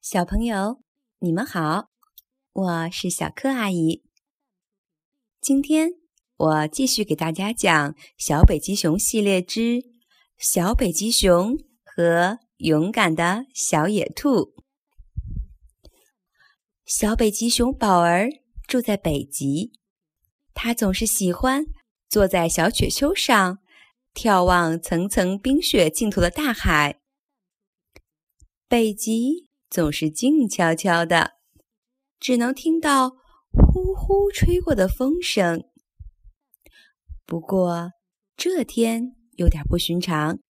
小朋友，你们好，我是小柯阿姨。今天我继续给大家讲《小北极熊系列之小北极熊和勇敢的小野兔》。小北极熊宝儿住在北极，他总是喜欢坐在小雪丘上，眺望层层冰雪尽头的大海。北极。总是静悄悄的，只能听到呼呼吹过的风声。不过这天有点不寻常，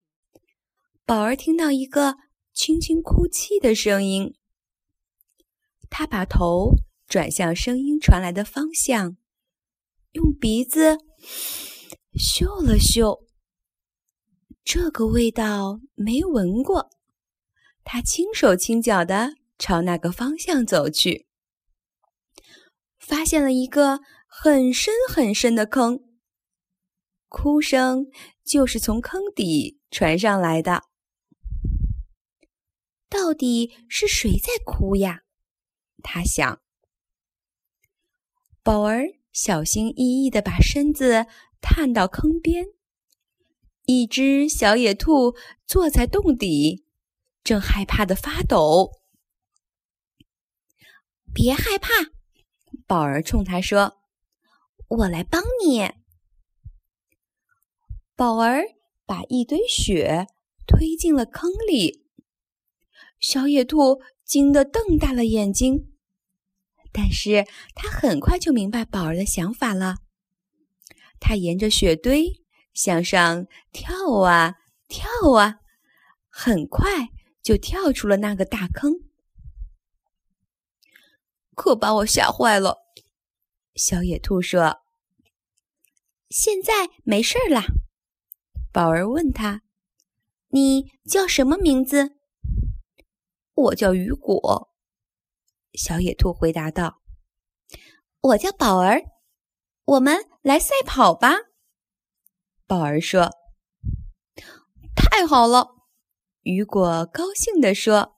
宝儿听到一个轻轻哭泣的声音。他把头转向声音传来的方向，用鼻子嗅了嗅，这个味道没闻过。他轻手轻脚的朝那个方向走去，发现了一个很深很深的坑，哭声就是从坑底传上来的。到底是谁在哭呀？他想。宝儿小心翼翼的把身子探到坑边，一只小野兔坐在洞底。正害怕的发抖，别害怕，宝儿冲他说：“我来帮你。”宝儿把一堆雪推进了坑里，小野兔惊得瞪大了眼睛，但是他很快就明白宝儿的想法了。他沿着雪堆向上跳啊跳啊，很快。就跳出了那个大坑，可把我吓坏了。小野兔说：“现在没事啦。”宝儿问他：“你叫什么名字？”“我叫雨果。”小野兔回答道。“我叫宝儿，我们来赛跑吧。”宝儿说：“太好了。”雨果高兴地说：“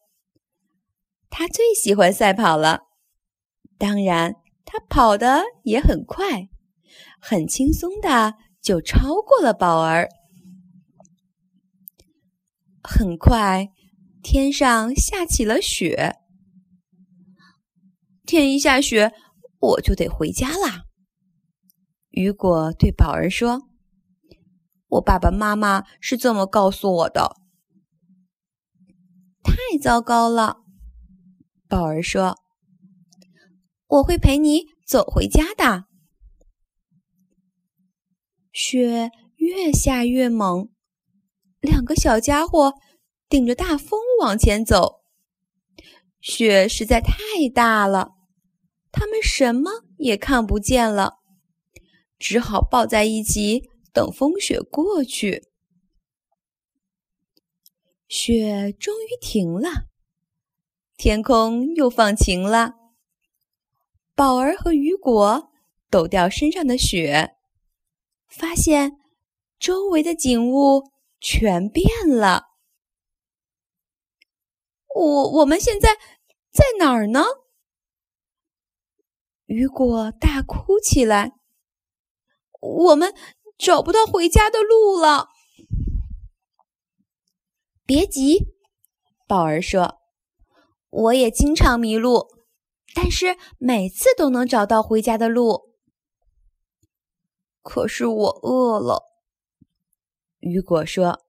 他最喜欢赛跑了，当然，他跑得也很快，很轻松的就超过了宝儿。很快，天上下起了雪。天一下雪，我就得回家啦。”雨果对宝儿说：“我爸爸妈妈是这么告诉我的。”糟糕了，宝儿说：“我会陪你走回家的。”雪越下越猛，两个小家伙顶着大风往前走。雪实在太大了，他们什么也看不见了，只好抱在一起等风雪过去。雪终于停了，天空又放晴了。宝儿和雨果抖掉身上的雪，发现周围的景物全变了。我我们现在在哪儿呢？雨果大哭起来。我们找不到回家的路了。别急，宝儿说：“我也经常迷路，但是每次都能找到回家的路。”可是我饿了，雨果说。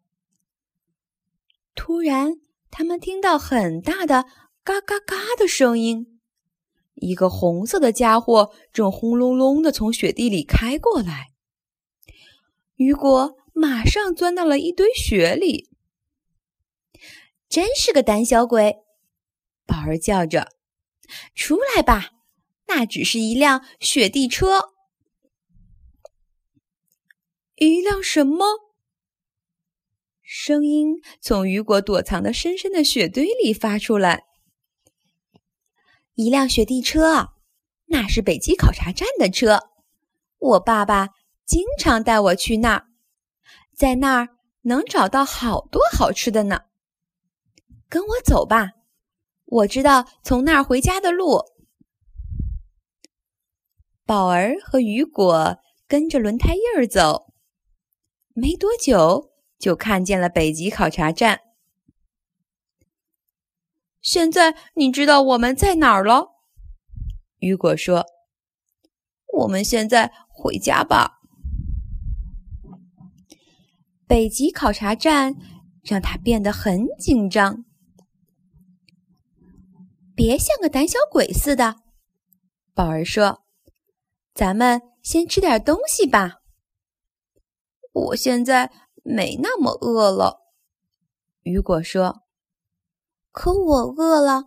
突然，他们听到很大的“嘎嘎嘎”的声音，一个红色的家伙正轰隆隆的从雪地里开过来。雨果马上钻到了一堆雪里。真是个胆小鬼！宝儿叫着：“出来吧，那只是一辆雪地车。”一辆什么？声音从雨果躲藏的深深的雪堆里发出来。一辆雪地车，那是北极考察站的车。我爸爸经常带我去那儿，在那儿能找到好多好吃的呢。跟我走吧，我知道从那儿回家的路。宝儿和雨果跟着轮胎印儿走，没多久就看见了北极考察站。现在你知道我们在哪儿了？雨果说：“我们现在回家吧。”北极考察站让他变得很紧张。别像个胆小鬼似的，宝儿说：“咱们先吃点东西吧。”我现在没那么饿了，雨果说。可我饿了，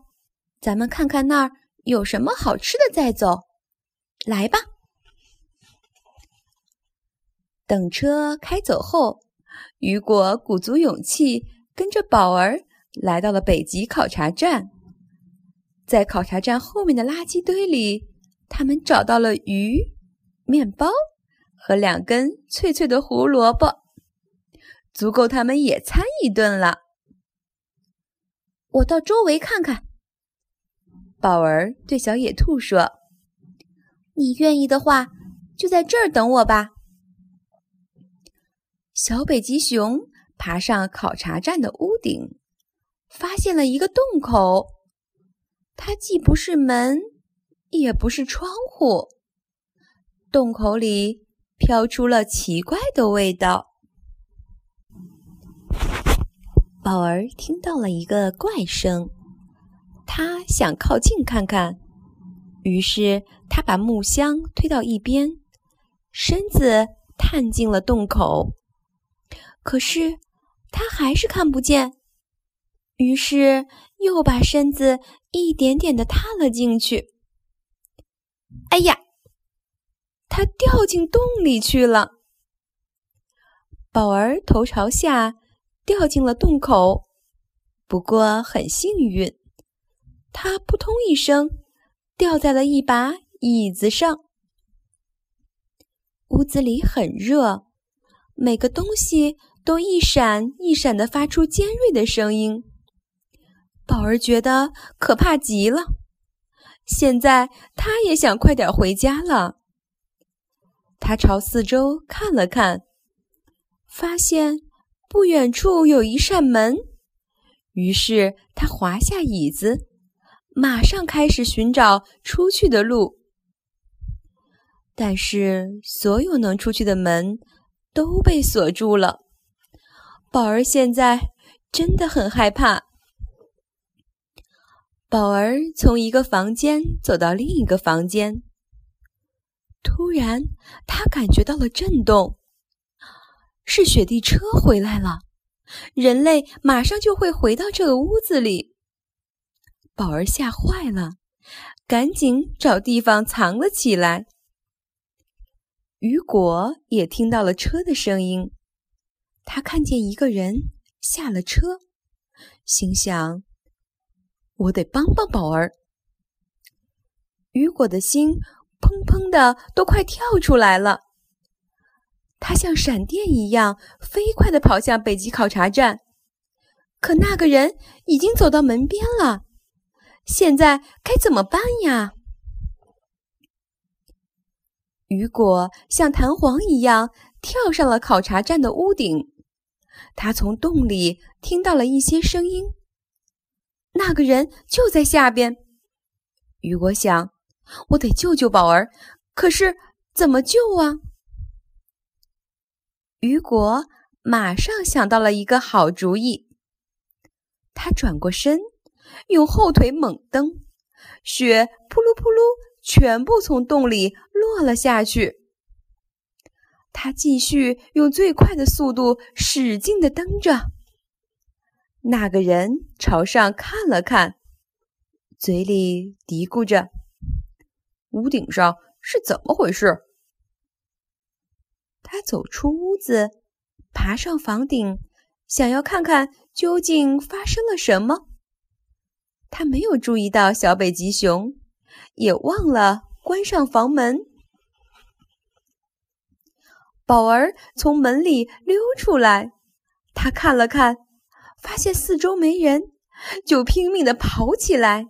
咱们看看那儿有什么好吃的再走。来吧。等车开走后，雨果鼓足勇气，跟着宝儿来到了北极考察站。在考察站后面的垃圾堆里，他们找到了鱼、面包和两根脆脆的胡萝卜，足够他们野餐一顿了。我到周围看看。宝儿对小野兔说：“你愿意的话，就在这儿等我吧。”小北极熊爬上考察站的屋顶，发现了一个洞口。它既不是门，也不是窗户。洞口里飘出了奇怪的味道。宝儿听到了一个怪声，他想靠近看看，于是他把木箱推到一边，身子探进了洞口。可是他还是看不见，于是又把身子。一点点的踏了进去。哎呀，他掉进洞里去了。宝儿头朝下掉进了洞口，不过很幸运，他扑通一声掉在了一把椅子上。屋子里很热，每个东西都一闪一闪的发出尖锐的声音。宝儿觉得可怕极了，现在他也想快点回家了。他朝四周看了看，发现不远处有一扇门，于是他滑下椅子，马上开始寻找出去的路。但是所有能出去的门都被锁住了。宝儿现在真的很害怕。宝儿从一个房间走到另一个房间，突然他感觉到了震动，是雪地车回来了。人类马上就会回到这个屋子里。宝儿吓坏了，赶紧找地方藏了起来。雨果也听到了车的声音，他看见一个人下了车，心想。我得帮帮宝儿。雨果的心砰砰的都快跳出来了，他像闪电一样飞快的跑向北极考察站，可那个人已经走到门边了。现在该怎么办呀？雨果像弹簧一样跳上了考察站的屋顶，他从洞里听到了一些声音。那个人就在下边。雨果想，我得救救宝儿，可是怎么救啊？雨果马上想到了一个好主意。他转过身，用后腿猛蹬，雪扑噜扑噜，全部从洞里落了下去。他继续用最快的速度使劲的蹬着。那个人朝上看了看，嘴里嘀咕着：“屋顶上是怎么回事？”他走出屋子，爬上房顶，想要看看究竟发生了什么。他没有注意到小北极熊，也忘了关上房门。宝儿从门里溜出来，他看了看。发现四周没人，就拼命地跑起来。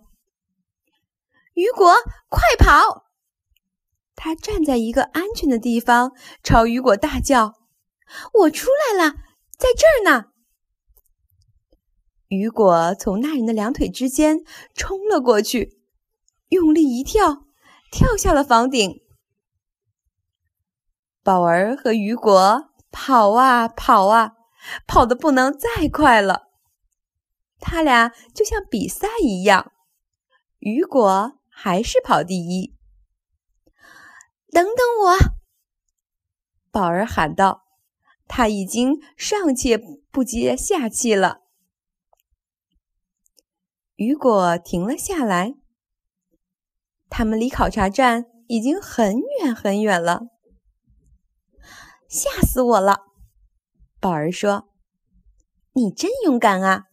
雨果，快跑！他站在一个安全的地方，朝雨果大叫：“我出来了，在这儿呢！”雨果从那人的两腿之间冲了过去，用力一跳，跳下了房顶。宝儿和雨果跑啊跑啊，跑得不能再快了。他俩就像比赛一样，雨果还是跑第一。等等我！宝儿喊道：“他已经上气不接下气了。”雨果停了下来。他们离考察站已经很远很远了。吓死我了！宝儿说：“你真勇敢啊！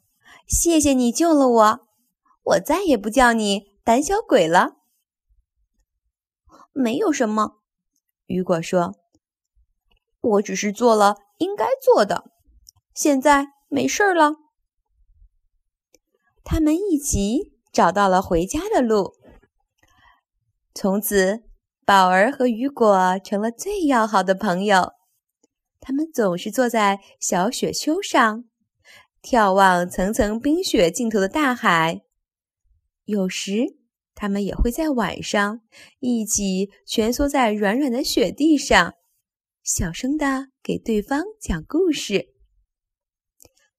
谢谢你救了我，我再也不叫你胆小鬼了。”没有什么，雨果说：“我只是做了应该做的，现在没事了。”他们一起找到了回家的路。从此，宝儿和雨果成了最要好的朋友。他们总是坐在小雪丘上，眺望层层冰雪尽头的大海。有时，他们也会在晚上一起蜷缩在软软的雪地上，小声的给对方讲故事，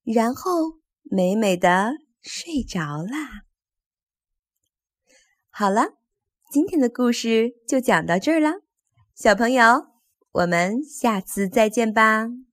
然后美美的睡着啦。好了，今天的故事就讲到这儿了，小朋友，我们下次再见吧。